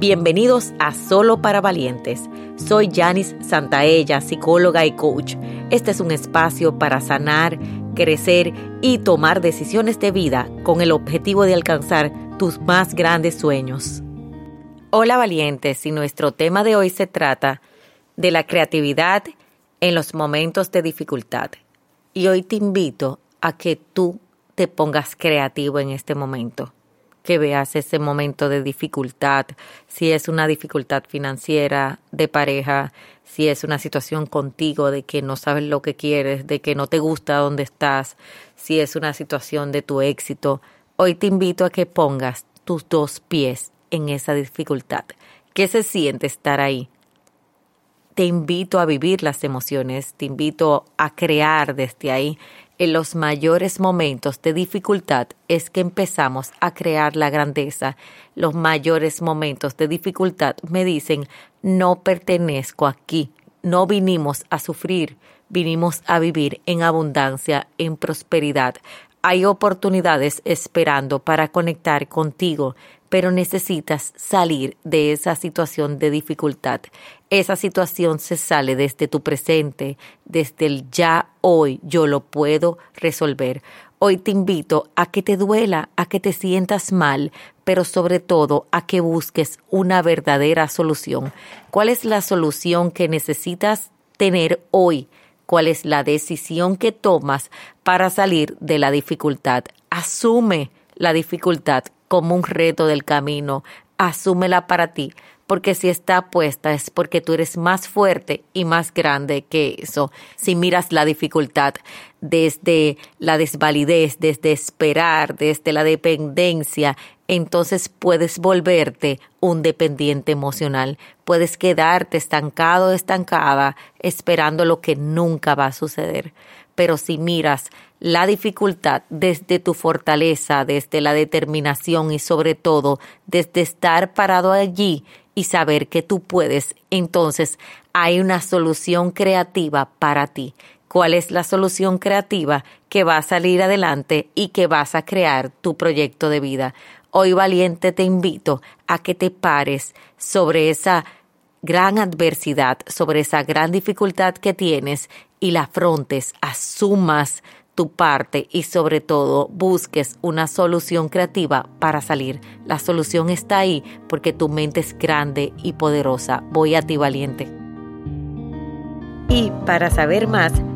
Bienvenidos a Solo para Valientes. Soy Janice Santaella, psicóloga y coach. Este es un espacio para sanar, crecer y tomar decisiones de vida con el objetivo de alcanzar tus más grandes sueños. Hola valientes, y nuestro tema de hoy se trata de la creatividad en los momentos de dificultad. Y hoy te invito a que tú te pongas creativo en este momento que veas ese momento de dificultad, si es una dificultad financiera, de pareja, si es una situación contigo de que no sabes lo que quieres, de que no te gusta dónde estás, si es una situación de tu éxito. Hoy te invito a que pongas tus dos pies en esa dificultad. ¿Qué se siente estar ahí? Te invito a vivir las emociones, te invito a crear desde ahí en los mayores momentos de dificultad es que empezamos a crear la grandeza. Los mayores momentos de dificultad me dicen, no pertenezco aquí, no vinimos a sufrir, vinimos a vivir en abundancia, en prosperidad. Hay oportunidades esperando para conectar contigo, pero necesitas salir de esa situación de dificultad. Esa situación se sale desde tu presente, desde el ya hoy yo lo puedo resolver. Hoy te invito a que te duela, a que te sientas mal, pero sobre todo a que busques una verdadera solución. ¿Cuál es la solución que necesitas tener hoy? ¿Cuál es la decisión que tomas para salir de la dificultad? Asume la dificultad como un reto del camino, asúmela para ti, porque si está puesta es porque tú eres más fuerte y más grande que eso. Si miras la dificultad desde la desvalidez, desde esperar, desde la dependencia, entonces puedes volverte un dependiente emocional. Puedes quedarte estancado, estancada, esperando lo que nunca va a suceder. Pero si miras la dificultad desde tu fortaleza, desde la determinación y sobre todo desde estar parado allí y saber que tú puedes, entonces hay una solución creativa para ti. ¿Cuál es la solución creativa que va a salir adelante y que vas a crear tu proyecto de vida? Hoy valiente te invito a que te pares sobre esa gran adversidad, sobre esa gran dificultad que tienes y la afrontes, asumas tu parte y sobre todo busques una solución creativa para salir. La solución está ahí porque tu mente es grande y poderosa. Voy a ti valiente. Y para saber más,